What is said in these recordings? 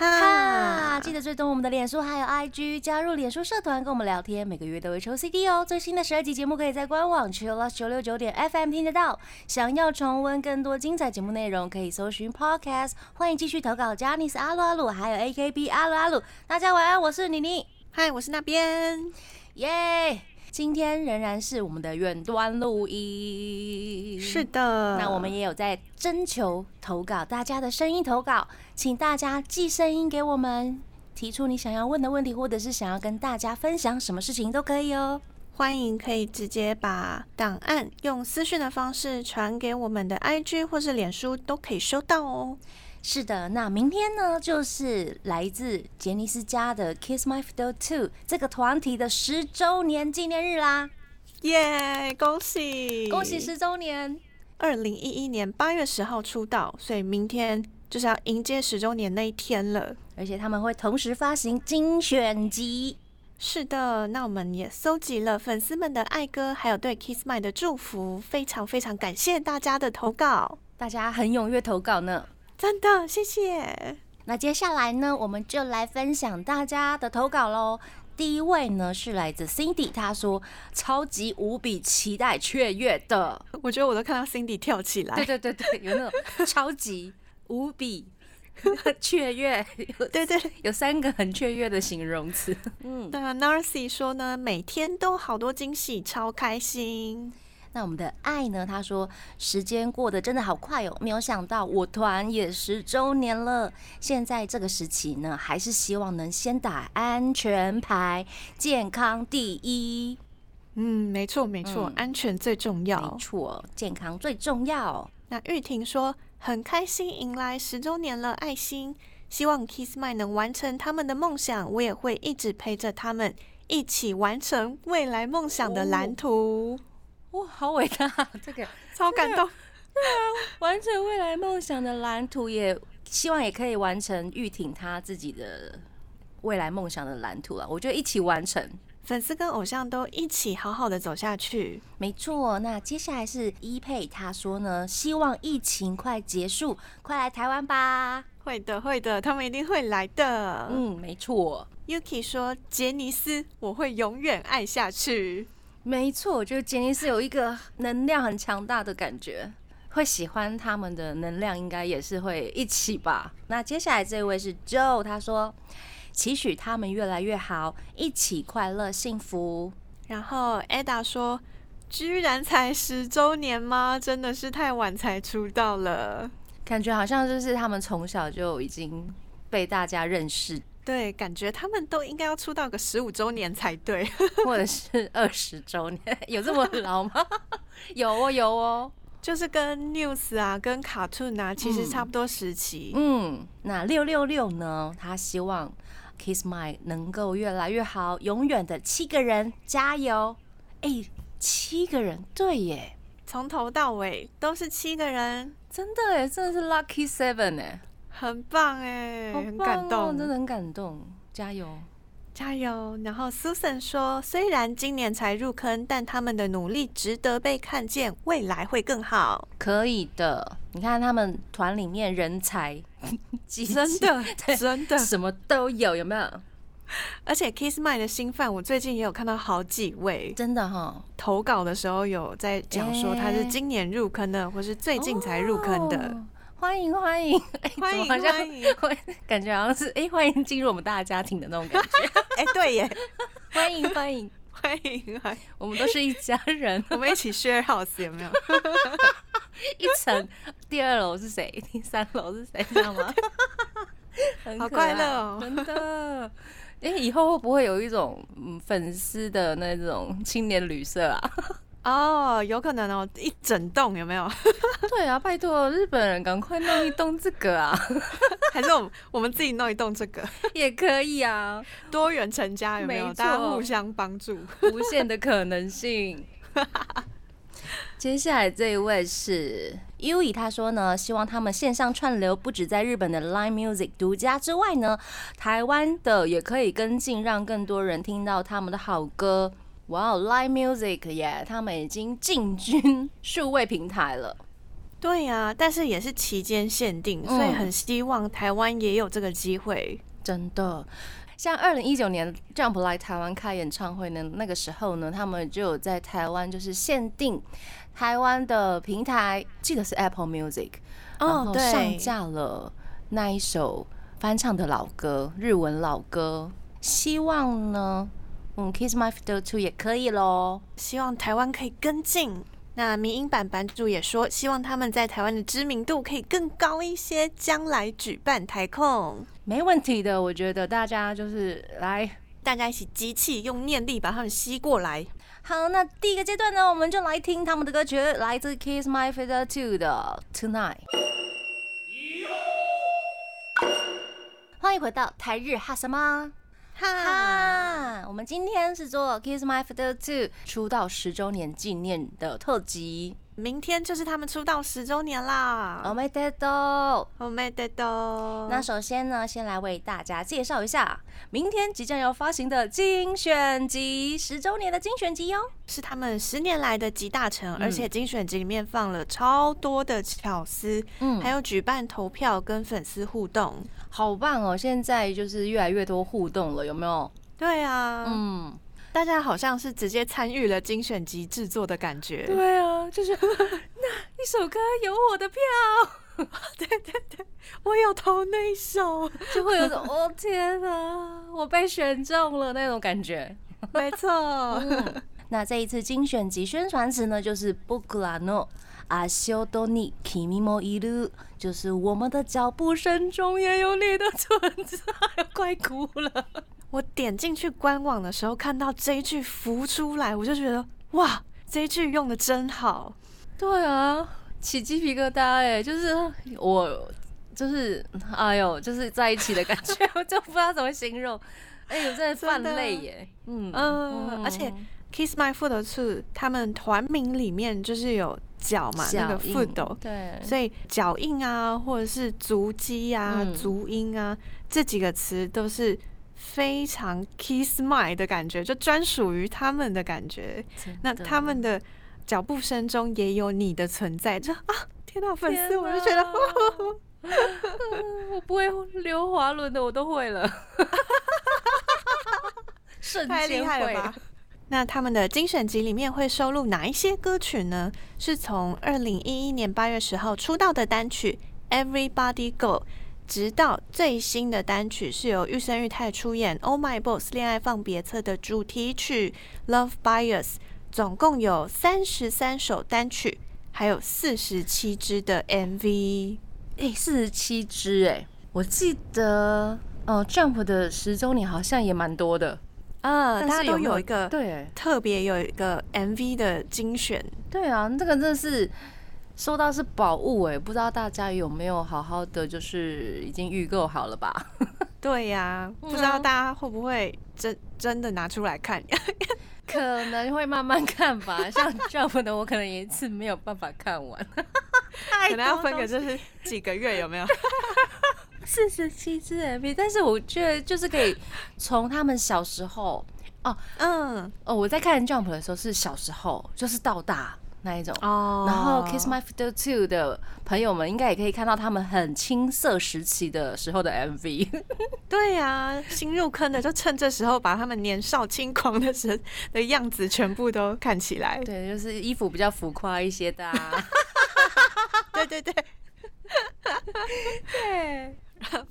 哈，记得追踪我们的脸书还有 IG，加入脸书社团跟我们聊天，每个月都会抽 CD 哦。最新的十二集节目可以在官网 c h i l l o s 九六九点 FM 听得到。想要重温更多精彩节目内容，可以搜寻 Podcast。欢迎继续投稿 j a n i c e 阿鲁阿鲁，还有 AKB 阿鲁阿鲁。大家晚安，我是妮妮。嗨，我是那边。耶！今天仍然是我们的远端录音，是的，那我们也有在征求投稿，大家的声音投稿，请大家寄声音给我们，提出你想要问的问题，或者是想要跟大家分享什么事情都可以哦。欢迎可以直接把档案用私讯的方式传给我们的 IG 或是脸书，都可以收到哦。是的，那明天呢，就是来自杰尼斯家的 Kiss My Fiddle Two 这个团体的十周年纪念日啦！耶，恭喜恭喜十周年！二零一一年八月十号出道，所以明天就是要迎接十周年那一天了。而且他们会同时发行精选集。是的，那我们也搜集了粉丝们的爱歌，还有对 Kiss My 的祝福，非常非常感谢大家的投稿，大家很踊跃投稿呢。真的，谢谢。那接下来呢，我们就来分享大家的投稿喽。第一位呢是来自 Cindy，他说超级无比期待雀跃的。我觉得我都看到 Cindy 跳起来。对对对对，有那种 超级无比 雀跃。对对，有三个很雀跃的形容词。嗯，那 Narcy 说呢，每天都好多惊喜，超开心。那我们的爱呢？他说时间过得真的好快哦，没有想到我团也十周年了。现在这个时期呢，还是希望能先打安全牌，健康第一。嗯，没错没错，安全最重要。没错，健康最重要。那玉婷说很开心迎来十周年了，爱心希望 Kiss My 能完成他们的梦想，我也会一直陪着他们一起完成未来梦想的蓝图。哇，好伟大！这个超感动。对啊，完成未来梦想的蓝图，也希望也可以完成玉婷她自己的未来梦想的蓝图啊！我觉得一起完成，粉丝跟偶像都一起好好的走下去。没错，那接下来是一佩，他说呢，希望疫情快结束，快来台湾吧。会的，会的，他们一定会来的。嗯，没错。Yuki 说，杰尼斯，我会永远爱下去。没错，我觉得杰尼斯有一个能量很强大的感觉，会喜欢他们的能量，应该也是会一起吧。那接下来这位是 Joe，他说期许他们越来越好，一起快乐幸福。然后 Ada 说，居然才十周年吗？真的是太晚才出道了，感觉好像就是他们从小就已经被大家认识。对，感觉他们都应该要出道个十五周年才对，或者是二十周年，有这么老吗？有哦，有哦，就是跟 News 啊，跟 Cartoon 啊，其实差不多时期。嗯，那六六六呢？他希望 Kiss My 能够越来越好，永远的七个人加油！哎，七个人，对耶，从头到尾都是七个人，真的哎，真的是 Lucky Seven 哎。很棒哎，很感动，真的很感动，加油，加油！然后 Susan 说，虽然今年才入坑，但他们的努力值得被看见，未来会更好。可以的，你看他们团里面人才，真的，真的什么都有，有没有？而且 Kiss My 的新饭，我最近也有看到好几位，真的哈，投稿的时候有在讲说他是今年入坑的，或是最近才入坑的。欢迎欢迎 欢迎欢迎，感觉好像是哎，欢迎进入我们大家庭的那种感觉。哎，对耶，欢迎欢迎欢迎欢迎，我们都是一家人，我们一起 share house 有没有？一层，第二楼是谁？第三楼是谁？知道吗？好快乐哦，真的。哎，以后会不会有一种嗯粉丝的那种青年旅社啊？哦，有可能哦，一整栋有没有？对啊，拜托日本人赶快弄一栋这个啊！还是我们我们自己弄一栋这个 也可以啊，多元成家有没有？大家互相帮助，无限的可能性。接下来这一位是 U 以，他说呢，希望他们线上串流不止在日本的 Line Music 独家之外呢，台湾的也可以跟进，让更多人听到他们的好歌。哇哦，Line Music 耶，他们已经进军 数位平台了。对呀，但是也是期间限定，所以很希望台湾也有这个机会。真的。像二零一九年 Jump 来台湾开演唱会呢，那个时候呢，他们就有在台湾就是限定台湾的平台，记得是 Apple Music，然后上架了那一首翻唱的老歌，日文老歌。希望呢，嗯，Kiss My Fiddle Two 也可以喽。希望台湾可以跟进。那民音版版主也说，希望他们在台湾的知名度可以更高一些，将来举办台控没问题的。我觉得大家就是来，大家一起集气，用念力把他们吸过来。好，那第一个阶段呢，我们就来听他们的歌曲，来自 Kiss My Fiddle Two 的 Tonight。欢迎回到台日哈什么？哈，我们今天是做 Kiss My f a t h e r Two 出道十周年纪念的特辑，明天就是他们出道十周年啦。我没得到，我没得到。那首先呢，先来为大家介绍一下明天即将要发行的精选集，十周年的精选集哟，是他们十年来的集大成，而且精选集里面放了超多的巧思，嗯，还有举办投票跟粉丝互动。好棒哦！现在就是越来越多互动了，有没有？对啊，嗯，大家好像是直接参与了精选集制作的感觉。对啊，就是 那一首歌有我的票，对对对，我有投那一首，就会有种 哦天哪，我被选中了那种感觉。没错，那这一次精选集宣传词呢，就是布格拉诺。阿修多尼 i m i mo iru，就是我们的脚步声中也有你的存在，快哭了。我点进去官网的时候，看到这一句浮出来，我就觉得哇，这一句用的真好。对啊，起鸡皮疙瘩哎，就是我，就是哎呦，就是在一起的感觉，我就不知道怎么形容。哎呦，真的泛泪耶。嗯嗯，而且 Kiss My Foot Two 他们团名里面就是有。脚嘛，那个 foot，对，所以脚印啊，或者是足迹啊、足音啊，这几个词都是非常 kiss my 的感觉，就专属于他们的感觉。那他们的脚步声中也有你的存在，就啊，天哪，粉丝我就觉得，我不会溜滑轮的，我都会了，太厉害了吧。那他们的精选集里面会收录哪一些歌曲呢？是从二零一一年八月十号出道的单曲《Everybody Go》，直到最新的单曲是由玉生玉太出演《Oh My Boss 恋爱放别册》的主题曲《Love Bias》，总共有三十三首单曲，还有四十七支的 MV。哎，四十七支哎，我记得哦，Jump 的十周年好像也蛮多的。啊，大家都有一个对特别有一个 MV 的精选，对啊，这个真的是收到是宝物哎，不知道大家有没有好好的就是已经预购好了吧？对呀，不知道大家会不会真真的拿出来看？可能会慢慢看吧，像 Jump 的我可能一次没有办法看完，可能要分个就是几个月有没有？四十七支 MV，但是我觉得就是可以从他们小时候哦，嗯哦，我在看 Jump 的时候是小时候，就是到大那一种哦。然后 Kiss My Fiddle Two 的朋友们应该也可以看到他们很青涩时期的时候的 MV。对呀，新入坑的就趁这时候把他们年少轻狂的时的样子全部都看起来。对，就是衣服比较浮夸一些的。啊 对对对，对。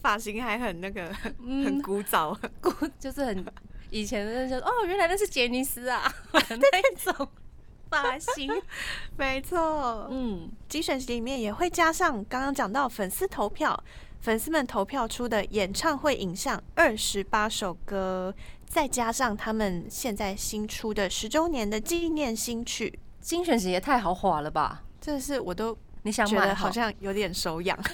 发型还很那个，很古早，古 就是很以前的那些哦，原来那是杰尼斯啊，那一种发型，没错，嗯，精选集里面也会加上刚刚讲到粉丝投票，粉丝们投票出的演唱会影像二十八首歌，再加上他们现在新出的十周年的纪念新曲，精选集也太豪华了吧！真的是我都你想买，好像有点手痒。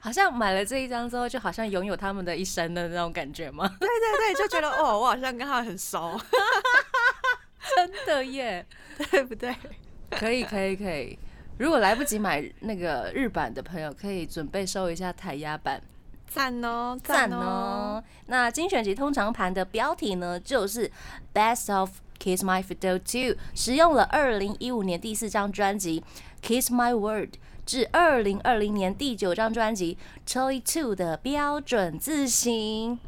好像买了这一张之后，就好像拥有他们的一生的那种感觉吗？对对对，就觉得哦，我好像跟他很熟，真的耶，对不对？可以可以可以。如果来不及买那个日版的朋友，可以准备收一下台压版。赞哦，赞哦！那精选集通常盘的标题呢，就是 Best of Kiss My Fiddle Two，使用了二零一五年第四张专辑 Kiss My Word 至二零二零年第九张专辑 Toy Two 的标准字型。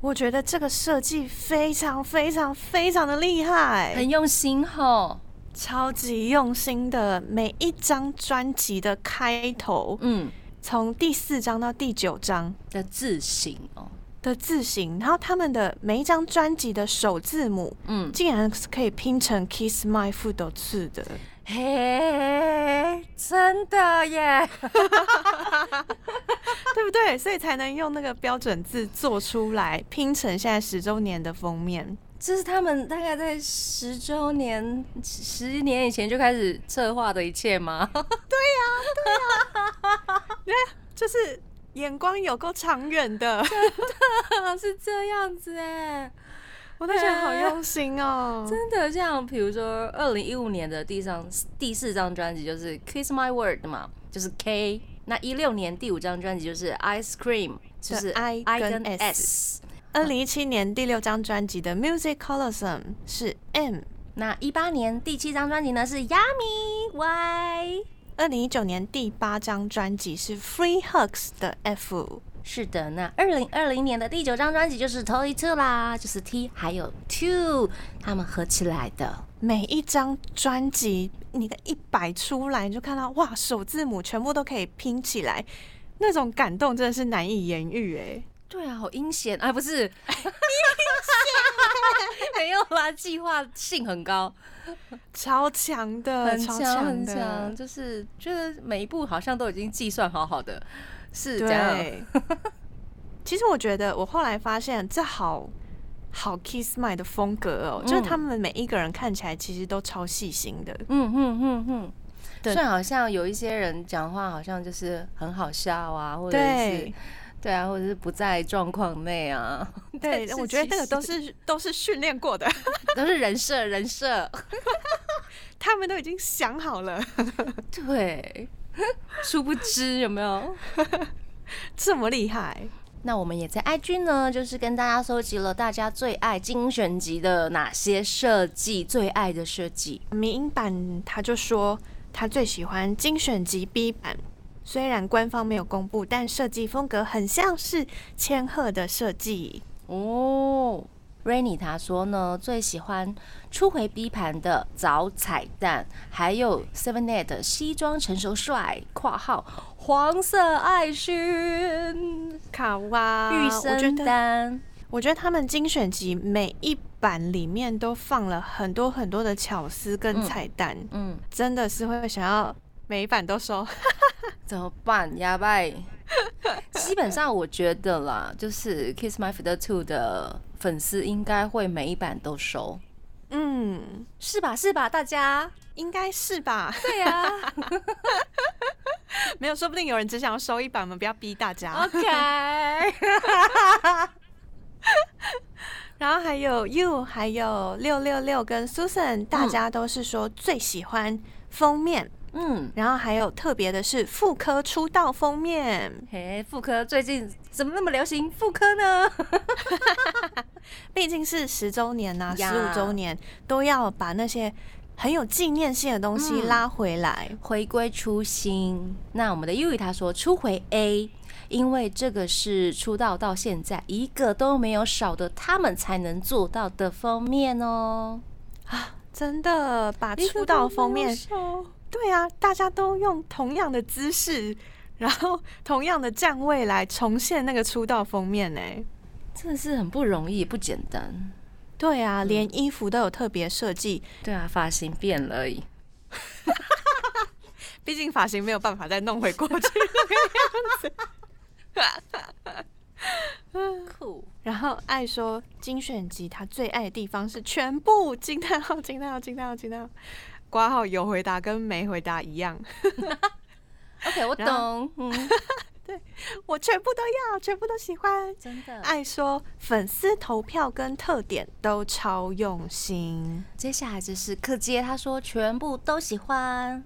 我觉得这个设计非常非常非常的厉害，很用心吼，超级用心的。每一张专辑的开头，嗯。从第四章到第九章的字形哦，的字形，然后他们的每一张专辑的首字母，嗯，竟然是可以拼成 Kiss My Foot 的，嘿，真的耶，对不对？所以才能用那个标准字做出来，拼成现在十周年的封面。这是他们大概在十周年、十年以前就开始策划的一切吗？对呀，对呀，对，就是眼光有够长远的，真的是这样子哎，我都觉得好用心哦。真的，像比如说二零一五年的第三第四张专辑就是《Kiss My Word》嘛，就是 K。那一六年第五张专辑就是《Ice Cream》，就是 I 跟 S。二零一七年第六张专辑的《Music Colosseum》是 M，那一八年第七张专辑呢是 Yummy Y，二零一九年第八张专辑是 Free Hugs 的 F，是的，那二零二零年的第九张专辑就是 Toy Two 啦，就是 T 还有 Two 他们合起来的。每一张专辑你的一摆出来，你就看到哇，首字母全部都可以拼起来，那种感动真的是难以言喻哎。对啊，好阴险哎，不是阴 险，没有啦，计划性很高，超强的，很强很强，就是觉得每一步好像都已经计算好好的，是这样。其实我觉得，我后来发现这好好 Kiss My 的风格哦，就是他们每一个人看起来其实都超细心的，嗯嗯嗯嗯，虽然好像有一些人讲话好像就是很好笑啊，或者是。对啊，或者是不在状况内啊。对，我觉得那个都是都是训练过的，都是人设人设，他们都已经想好了。对，殊不知有没有 这么厉害？那我们也在 IG 呢，就是跟大家收集了大家最爱精选集的哪些设计，最爱的设计。民音版他就说他最喜欢精选集 B 版。虽然官方没有公布，但设计风格很像是千鹤的设计哦。Rainy 他说呢，最喜欢初回 B 盘的早彩蛋，还有 Seven Eight 西装成熟帅（括号黄色爱心卡哇玉生丹）。我觉得他们精选集每一版里面都放了很多很多的巧思跟彩蛋，嗯，真的是会想要每一版都收。怎么办？哑巴？基本上我觉得啦，就是 Kiss My Feet Two 的粉丝应该会每一版都收。嗯，是吧？是吧？大家应该是吧？对呀。没有，说不定有人只想要收一版，我们不要逼大家。OK。然后还有 You，还有六六六跟 Susan，大家都是说最喜欢封面。嗯，然后还有特别的是妇科出道封面，嘿，妇科最近怎么那么流行妇科呢？毕竟是十周年呐，十五周年都要把那些很有纪念性的东西拉回来，回归初心。那我们的 U 他说初回 A，因为这个是出道到现在一个都没有少的，他们才能做到的封面哦。啊，真的把出道封面。对啊，大家都用同样的姿势，然后同样的站位来重现那个出道封面呢，真的是很不容易，不简单。对啊，连衣服都有特别设计。对啊，发型变了而已。毕竟发型没有办法再弄回过去那个样子。酷。然后爱说精选集，他最爱的地方是全部惊叹号惊叹号惊叹号惊叹号。挂号有回答跟没回答一样。OK，我懂。对，我全部都要，全部都喜欢。真的，爱说粉丝投票跟特点都超用心。接下来就是柯洁，他说全部都喜欢，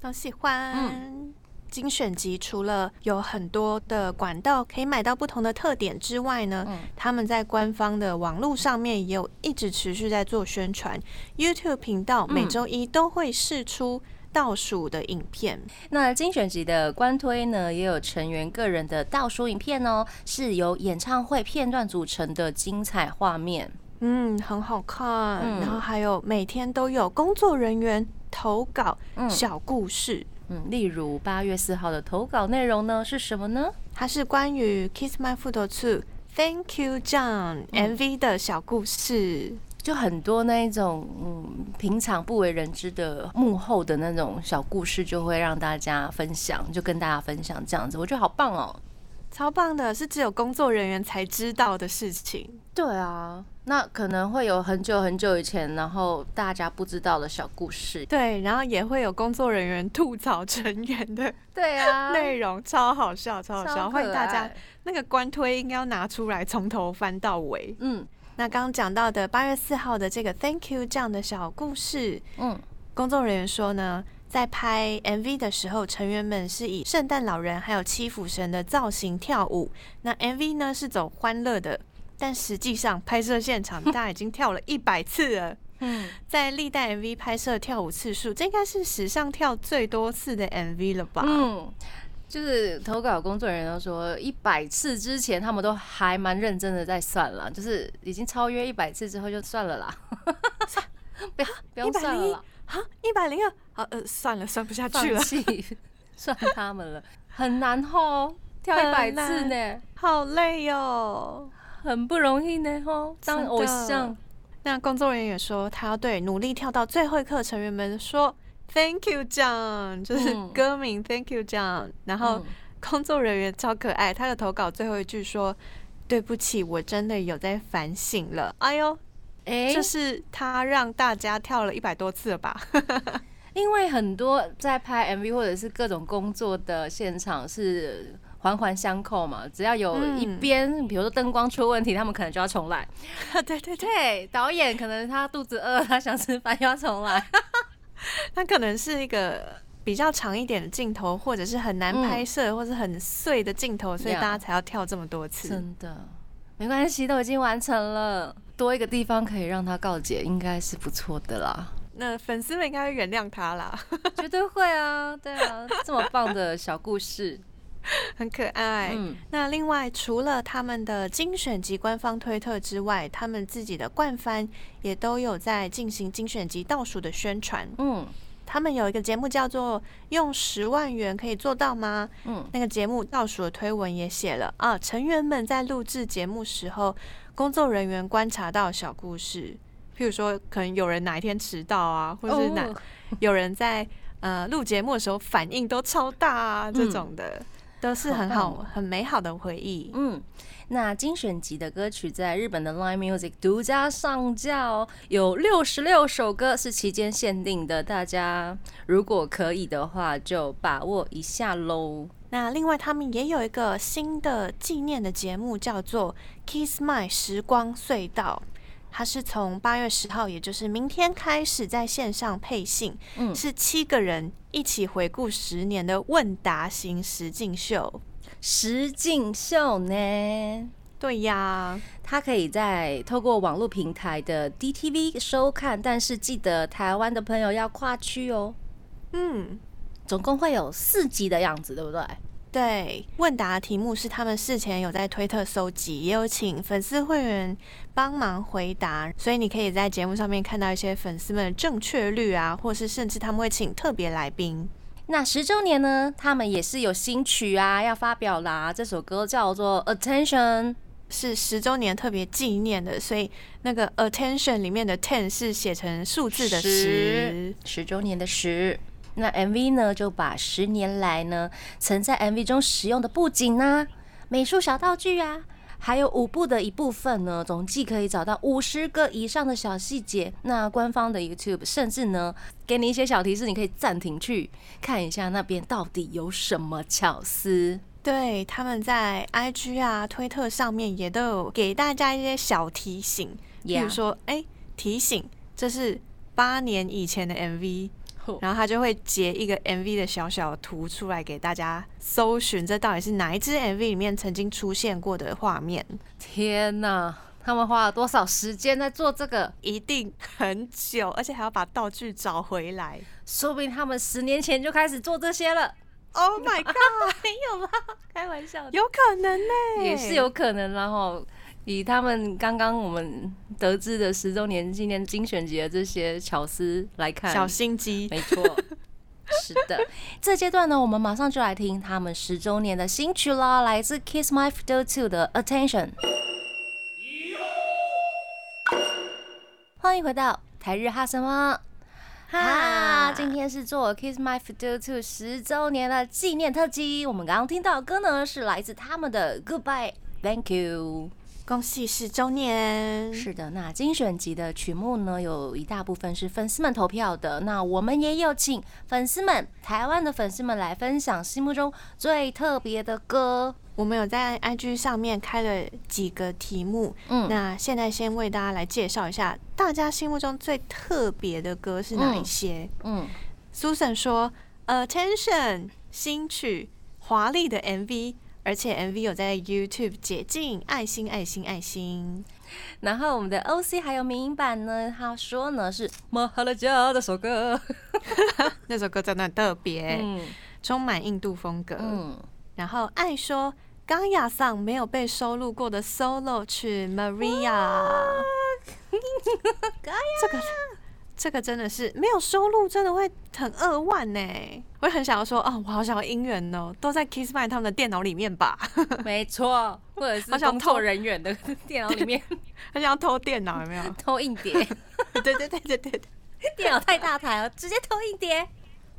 都喜欢。精选集除了有很多的管道可以买到不同的特点之外呢，他们在官方的网络上面也有一直持续在做宣传。YouTube 频道每周一都会试出倒数的影片。那精选集的官推呢，也有成员个人的倒数影片哦，是由演唱会片段组成的精彩画面。嗯，很好看。然后还有每天都有工作人员投稿小故事。嗯，例如八月四号的投稿内容呢是什么呢？它是关于《Kiss My Foot Two》Thank You John MV 的小故事，就很多那一种嗯平常不为人知的幕后的那种小故事，就会让大家分享，就跟大家分享这样子，我觉得好棒哦。超棒的，是只有工作人员才知道的事情。对啊，那可能会有很久很久以前，然后大家不知道的小故事。对，然后也会有工作人员吐槽成员的。对啊，内容超好笑，超好笑，欢迎大家那个官推应该要拿出来，从头翻到尾。嗯，那刚刚讲到的八月四号的这个 Thank you 这样的小故事，嗯，工作人员说呢。在拍 MV 的时候，成员们是以圣诞老人还有七福神的造型跳舞。那 MV 呢是走欢乐的，但实际上拍摄现场大家已经 跳了一百次了。嗯，在历代 MV 拍摄跳舞次数，这应该是史上跳最多次的 MV 了吧？嗯，就是投稿工作人员都说，一百次之前他们都还蛮认真的在算了，就是已经超越一百次之后就算了啦。不要不要算了。啊，一百零二，好，呃，算了，算不下去了，算他们了，很难哦，跳一百次呢，好累哟，很不容易呢，吼，当偶像。那工作人员说，他要对努力跳到最后一刻成员们说，Thank you John，就是歌名 Thank you John。然后工作人员超可爱，他的投稿最后一句说，对不起，我真的有在反省了，哎呦。哎，就是他让大家跳了一百多次了吧？因为很多在拍 MV 或者是各种工作的现场是环环相扣嘛，只要有一边，比如说灯光出问题，他们可能就要重来。对对对，导演可能他肚子饿，他想吃饭要重来。他可能是一个比较长一点的镜头，或者是很难拍摄，或者很碎的镜头，所以大家才要跳这么多次。真的，没关系，都已经完成了。多一个地方可以让他告解，应该是不错的啦。那粉丝们应该会原谅他啦，绝对会啊，对啊，这么棒的小故事，很可爱。嗯，那另外除了他们的精选集官方推特之外，他们自己的冠番也都有在进行精选集倒数的宣传。嗯。他们有一个节目叫做“用十万元可以做到吗？”嗯，那个节目倒数的推文也写了啊，成员们在录制节目时候，工作人员观察到小故事，譬如说可能有人哪一天迟到啊，或者是哪有人在呃录节目的时候反应都超大啊，这种的都是很好很美好的回忆。嗯。那精选集的歌曲在日本的 Line Music 独家上架哦，有六十六首歌是期间限定的，大家如果可以的话就把握一下喽。那另外他们也有一个新的纪念的节目，叫做 Kiss My 时光隧道，它是从八月十号，也就是明天开始在线上配信，嗯，是七个人一起回顾十年的问答型实境秀。实境秀呢？对呀，它可以在透过网络平台的 DTV 收看，但是记得台湾的朋友要跨区哦。嗯，总共会有四集的样子，对不对？对，问答题目是他们事前有在推特搜集，也有请粉丝会员帮忙回答，所以你可以在节目上面看到一些粉丝们的正确率啊，或是甚至他们会请特别来宾。那十周年呢？他们也是有新曲啊，要发表啦。这首歌叫做《Attention》，是十周年特别纪念的，所以那个《Attention》里面的 Ten 是写成数字的十，十周年的十。那 MV 呢，就把十年来呢曾在 MV 中使用的布景啊、美术小道具啊。还有舞步的一部分呢，总计可以找到五十个以上的小细节。那官方的 YouTube 甚至呢，给你一些小提示，你可以暂停去看一下那边到底有什么巧思。对，他们在 IG 啊、推特上面也都有给大家一些小提醒，比如说，哎，提醒这是八年以前的 MV，然后他就会截一个 MV 的小小图出来给大家搜寻，这到底是哪一支 MV 里面曾经出现过的画面？天哪！他们花了多少时间在做这个？一定很久，而且还要把道具找回来。说不定他们十年前就开始做这些了。Oh my god！没有吗？开玩笑，有可能呢，也是有可能。然后以他们刚刚我们得知的十周年纪念精选集的这些巧思来看，小心机，没错，是的。这阶段呢，我们马上就来听他们十周年的新曲啦，来自 Kiss My Fiddle Two 的 Attention。欢迎回到台日哈什么哈？今天是做 Kiss My Fiddle Two 十周年的纪念特辑。我们刚刚听到的歌呢，是来自他们的 Goodbye Thank You，恭喜十周年。是的，那精选集的曲目呢，有一大部分是粉丝们投票的。那我们也有请粉丝们，台湾的粉丝们来分享心目中最特别的歌。我们有在 IG 上面开了几个题目，嗯，那现在先为大家来介绍一下，大家心目中最特别的歌是哪一些？嗯，Susan 说，Attention 新曲，华丽的 MV，而且 MV 有在 YouTube 解禁，爱心爱心爱心。然后我们的 OC 还有民音版呢，他说呢是《马哈拉加》这首歌，那首歌真的很特别，嗯，充满印度风格，嗯，然后爱说。刚雅桑没有被收录过的 solo 曲 Maria，这个 这个真的是没有收入，真的会很扼腕呢。我很想要说哦，我好想要音源哦，都在 Kiss My 他们的电脑里面吧？没错，或者是工作人员的 电脑里面，很想要偷电脑，有没有？偷硬碟？对对对对对，电脑太大台了，直接偷硬碟。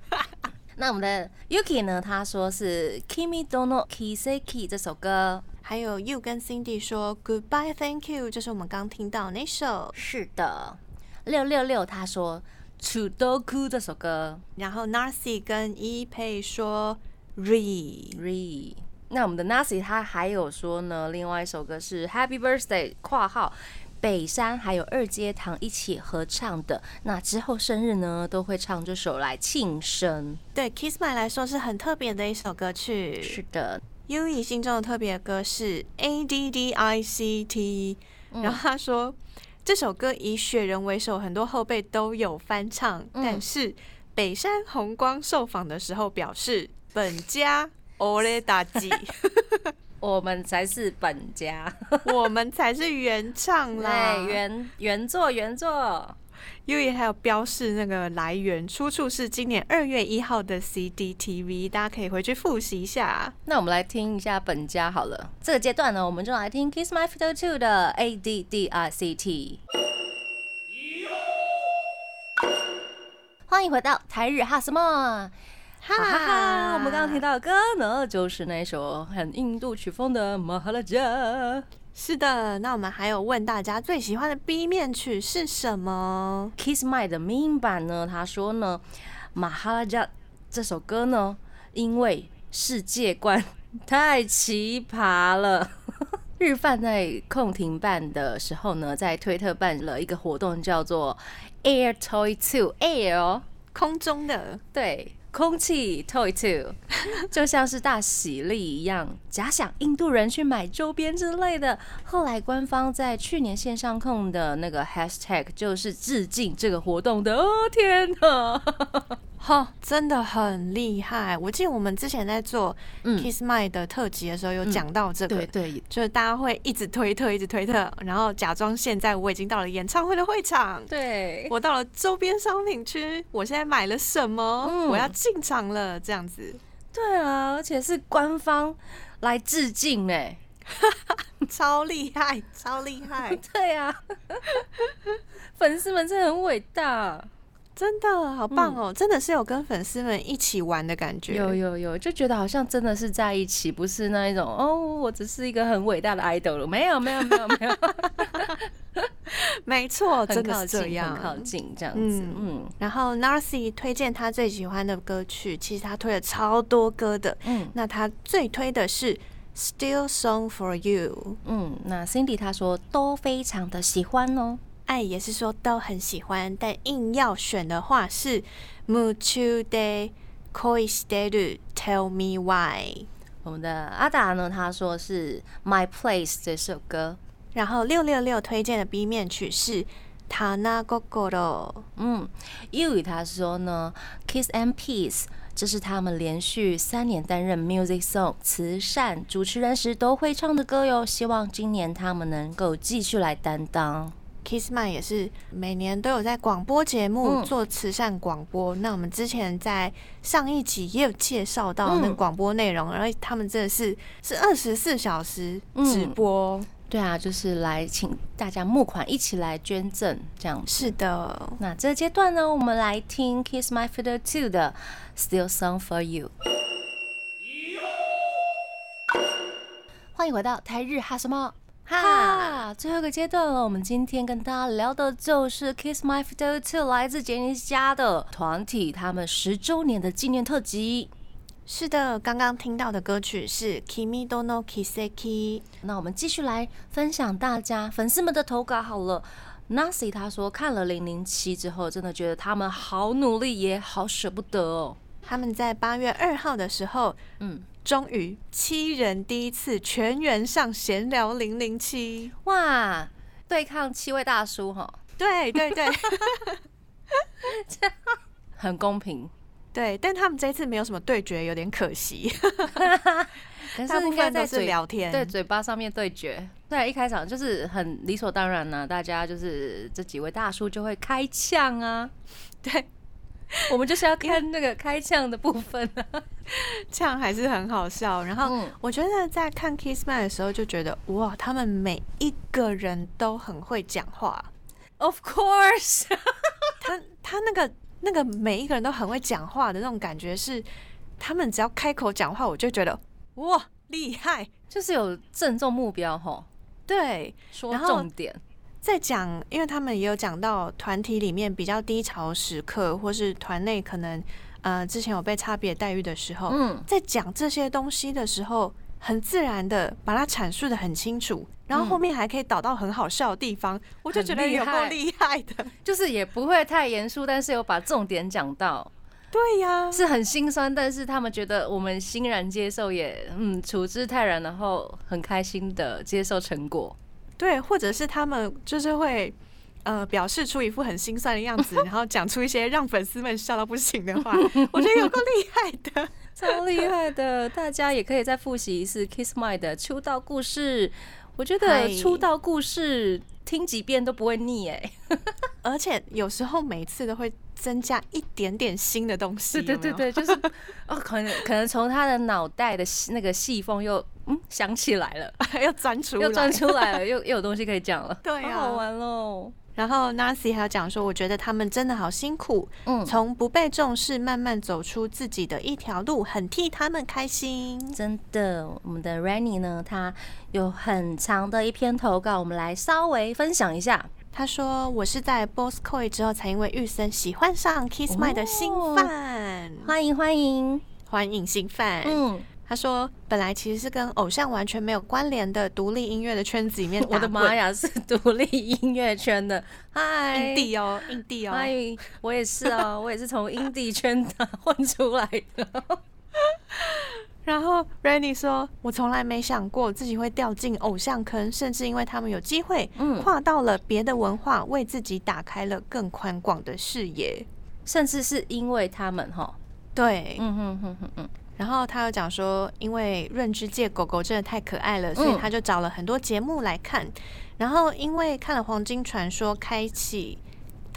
那我们的 Yuki 呢？他说是 Kimi Dono Kiseki 这首歌，还有 You 跟 Cindy 说 Goodbye Thank You，就是我们刚听到那首。是的，六六六他说 Chudoku 这首歌，然后 Narcy 跟 E 佩说 Re Re。那我们的 Narcy 他还有说呢，另外一首歌是 Happy Birthday（ 括号）。北山还有二阶堂一起合唱的，那之后生日呢都会唱这首来庆生。对，Kiss My 来说是很特别的一首歌曲。是的，U E 心中的特别歌是 A D D I C T，然后他说这首歌以雪人为首，很多后辈都有翻唱，但是北山红光受访的时候表示，本家 ole 大吉我们才是本家，我们才是原唱啦，原原作原作。U E 还有标示那个来源出处是今年二月一号的 C D T V，大家可以回去复习一下。那我们来听一下本家好了。这个阶段呢，我们就来听 Kiss My Fiddle Two 的 A D D R C T。欢迎回到台日哈什么？哈哈哈！我们刚刚听到的歌呢，就是那首很印度曲风的《马哈拉加》。是的，那我们还有问大家最喜欢的 B 面曲是什么？Kiss My 的 Mean 版呢？他说呢，《马哈拉加》这首歌呢，因为世界观太奇葩了。日饭在空庭办的时候呢，在推特办了一个活动，叫做 Air Toy Two Air，空中的对。空气 toy two，就像是大喜力一样。假想印度人去买周边之类的。后来官方在去年线上控的那个 hashtag 就是致敬这个活动的。哦天哪！哈，真的很厉害！我记得我们之前在做 Kiss My 的特辑的时候，有讲到这个，对对，就是大家会一直推特，一直推特，然后假装现在我已经到了演唱会的会场，对。我到了周边商品区，我现在买了什么，我要进场了，这样子。对啊，而且是官方来致敬哎，超厉害，超厉害！对啊，粉丝们真的很伟大。真的好棒哦！真的是有跟粉丝们一起玩的感觉，有有有，就觉得好像真的是在一起，不是那一种哦，我只是一个很伟大的 idol 了，没有没有没有没有，没错，真的是这，样，很靠近这样子。嗯嗯然后 Narcy 推荐他最喜欢的歌曲，其实他推了超多歌的。嗯那他最推的是《Still Song for You》，嗯，那 Cindy 她说都非常的喜欢哦。爱也是说都很喜欢，但硬要选的话是《夢中で恋してる Tell Me Why》。我们的阿达呢，他说是 My Place 这首歌。然后六六六推荐的 B 面曲是《Tana Gogoro》。嗯，英语他说呢，Kiss and Peace，这是他们连续三年担任 Music Song 慈善主持人时都会唱的歌哟。希望今年他们能够继续来担当。 Kissman 也是每年都有在广播节目嗯做慈善广播。那我们之前在上一集也有介绍到那广播内容，而他们真的是是二十四小时直嗯播。对啊，就是来请大家募款，一起来捐赠这样子。是的，那这个阶段呢，我们来听 Kiss My Fiddle Two 的 Still Song for You。欢迎回到台日哈什么哈，最后一个阶段了。我们今天跟大家聊的就是 Kiss My Fiddle Two 来自杰尼斯家的团体，他们十周年的纪念特辑。是的，刚刚听到的歌曲是 Kimi do no Kiseki。那我们继续来分享大家粉丝们的投稿好了。Nancy 他说看了零零七之后，真的觉得他们好努力，也好舍不得哦。他们在八月二号的时候，嗯，终于七人第一次全员上闲聊零零七。哇，对抗七位大叔哈，对对对很公平。对，但他们这次没有什么对决，有点可惜。可大部是应该分都是在嘴聊天。对嘴巴上面对决。对，一开场就是很理所当然呢、大家就是这几位大叔就会开枪啊。对，我们就是要看那个开枪的部分啊。这样还是很好笑。然后嗯我觉得在看 Kissman 的时候，就觉得哇，他们每一个人都很会讲话。Of course，他他那个那个每一个人都很会讲话的那种感觉是，他们只要开口讲话，我就觉得哇厉害。就是有正中目标吼，对，说重点。在讲，因为他们也有讲到团体里面比较低潮时刻，或是团内可能呃之前有被差别待遇的时候，嗯，在讲这些东西的时候，很自然的把它阐述的很清楚，然后后面还可以导到很好笑的地方，我就觉得有够厉害厉害的。就是也不会太严肃，但是有把重点讲到，对呀、是很心酸，但是他们觉得我们欣然接受也，嗯处之泰然，然后很开心的接受成果。对，或者是他们就是会。呃，表示出一副很心酸的样子，然后讲出一些让粉丝们笑到不行的话，我觉得有够厉害的。超厉害的，大家也可以再复习一次 Kiss My 的出道故事。我觉得出道故事听几遍都不会腻哎。而且有时候每次都会增加一点点新的东西。对对对对，就是哦，可能可能从他的脑袋的那个细缝又嗯想起来了，又钻出来，又钻出来了，又 又有东西可以讲了。对啊好好玩喽。然后 Nancy 还有讲说，我觉得他们真的好辛苦，嗯，从不被重视慢慢走出自己的一条路，很替他们开心。真的，我们的 Rainy 呢，他有很长的一篇投稿，我们来稍微分享一下。他说：“我是在 Boss Koi 之后，才因为玉森喜欢上 Kiss My 的新饭，欢迎欢迎，欢迎新饭。嗯，他说：“本来其实是跟偶像完全没有关联的独立音乐的圈子里面，我的妈！呀，是独立音乐圈的，嗨，印地哦，印地哦。欢迎，我也是哦，我也是从印地圈的混出来的。然后 Rainy 说：“我从来没想过自己会掉进偶像坑，甚至因为他们有机会嗯，跨到了别的文化，为自己打开了更宽广的视野。甚至是因为他们哈，对，嗯哼哼哼嗯，然后他又讲说，因为润之界狗狗真的太可爱了，所以嗯。他就找了很多节目来看。然后因为看了《黄金传说》，开启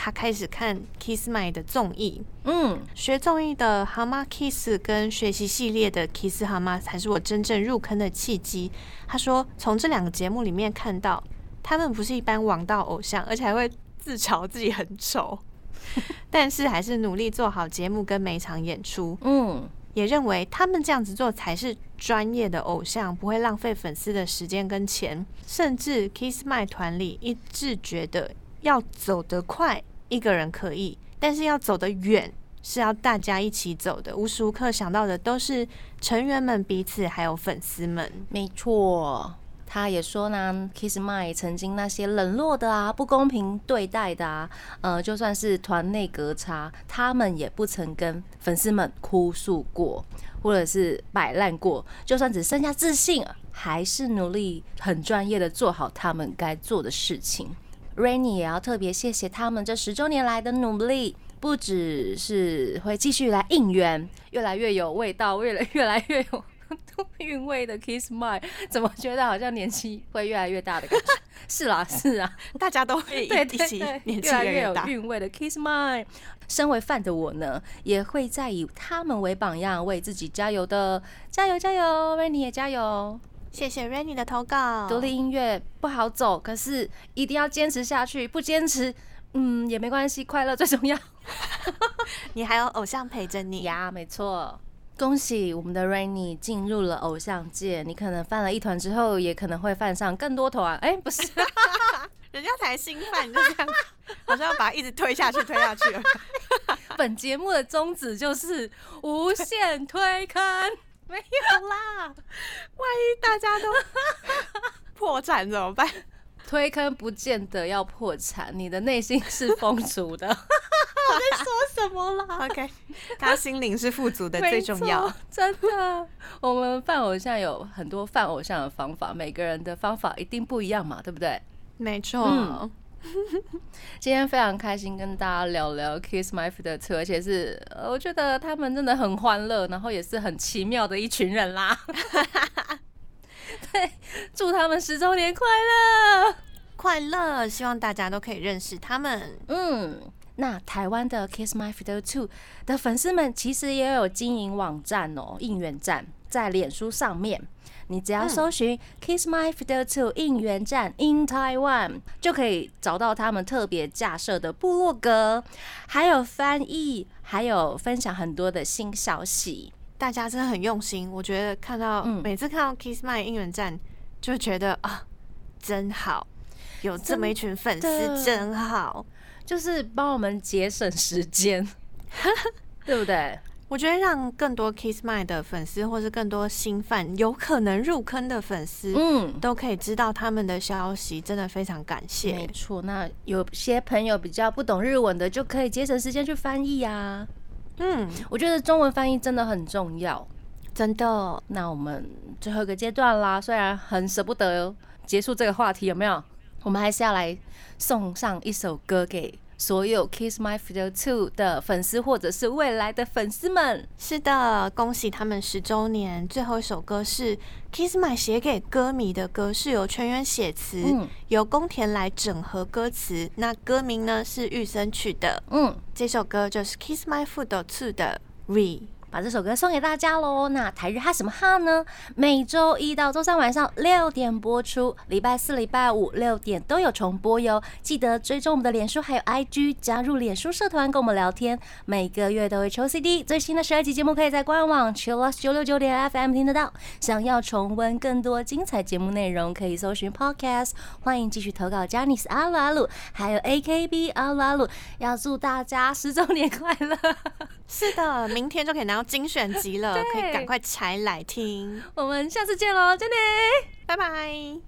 他开始看 Kiss My 的综艺，嗯，学综艺的蛤蟆 Kiss 跟学习系列的 Kiss 蛤蟆才是我真正入坑的契机。他说，从这两个节目里面看到，他们不是一般王道偶像，而且还会自嘲自己很丑，但是还是努力做好节目跟每场演出。嗯，也认为他们这样子做才是专业的偶像，不会浪费粉丝的时间跟钱。甚至 Kiss My 团里一致觉得要走得快，一个人可以，但是要走得远，是要大家一起走的。无时无刻想到的都是成员们彼此，还有粉丝们。没错。他也说呢，Kiss My 曾经那些冷落的啊、不公平对待的啊，呃，就算是团内隔差，他们也不曾跟粉丝们哭诉过，或者是摆烂过。就算只剩下自信，还是努力很专业的做好他们该做的事情。Rainy 也要特别谢谢他们这十周年来的努力，不只是会继续来应援，越来越有味道，越来越来越有。韵味的 Kiss My，怎么觉得好像年纪会越来越大的感觉？是啦，是啊，大家都会一起年纪越来越有韵味的 Kiss My。身为饭的我呢，也会在以他们为榜样，为自己加油的。加油加油，Rainy 也加油！谢谢 Rainy 的投稿。独立音乐不好走，可是一定要坚持下去。不坚持，嗯，也没关系，快乐最重要。你还有偶像陪着你呀，没错。恭喜我们的 Rainy 进入了偶像界，你可能犯了一团之后，也可能会犯上更多团。哎，不是，人家才新犯，你就这样，好像要把它一直推下去，推下去。本节目的宗旨就是无限推坑，没有啦。万一大家都破产怎么办？推坑不见得要破产，你的内心是丰足的。我在说什么啦？OK，他心灵是富足的，最重要。真的，我们犯偶像有很多犯偶像的方法，每个人的方法一定不一样嘛，对不对？没错。今天非常开心跟大家聊聊 Kiss My Feet 的车，而且是我觉得他们真的很欢乐，然后也是很奇妙的一群人啦。对，祝他们十周年快乐，快乐！希望大家都可以认识他们。嗯，那台湾的 Kiss My Fiddle Two 的粉丝们其实也有经营网站哦，应援站在脸书上面，你只要搜寻 Kiss My Fiddle Two 应援站 in Taiwan，就可以找到他们特别架设的部落格，还有翻译，还有分享很多的新消息。大家真的很用心，我觉得看到每次看到 Kiss My 应援站，就觉得啊，真好，有这么一群粉丝真好，就是帮我们节省时间，对不对？我觉得让更多 Kiss My 的粉丝，或是更多新饭有可能入坑的粉丝，嗯，都可以知道他们的消息，真的非常感谢。没错，那有些朋友比较不懂日文的，就可以节省时间去翻译啊。嗯，我觉得中文翻译真的很重要，真的。那我们最后一个阶段啦，虽然很舍不得结束这个话题，有没有？我们还是要来送上一首歌给。所有 Kiss My Fiddle Two 的粉丝，或者是未来的粉丝们，是的，恭喜他们十周年。最后一首歌是 Kiss My 写给歌迷的歌，是由全员写词，由宫田来整合歌词。那歌名呢是玉生取的。嗯，这首歌就是 Kiss My Fiddle Two 的 Re。把这首歌送给大家喽！那台日哈什么哈呢？每周一到周三晚上六点播出，礼拜四、礼拜五六点都有重播哟。记得追踪我们的脸书还有 IG，加入脸书社团跟我们聊天。每个月都会抽 CD，最新的十二集节目可以在官网 Chillus 九六九点 FM 听得到。想要重温更多精彩节目内容，可以搜寻 Podcast。欢迎继续投稿 j a n i c e 阿鲁阿鲁，还有 AKB 阿鲁阿鲁。要祝大家十周年快乐！是的，明天就可以拿到精选集了，可以赶快拆来听。我们下次见喽，真的，拜拜。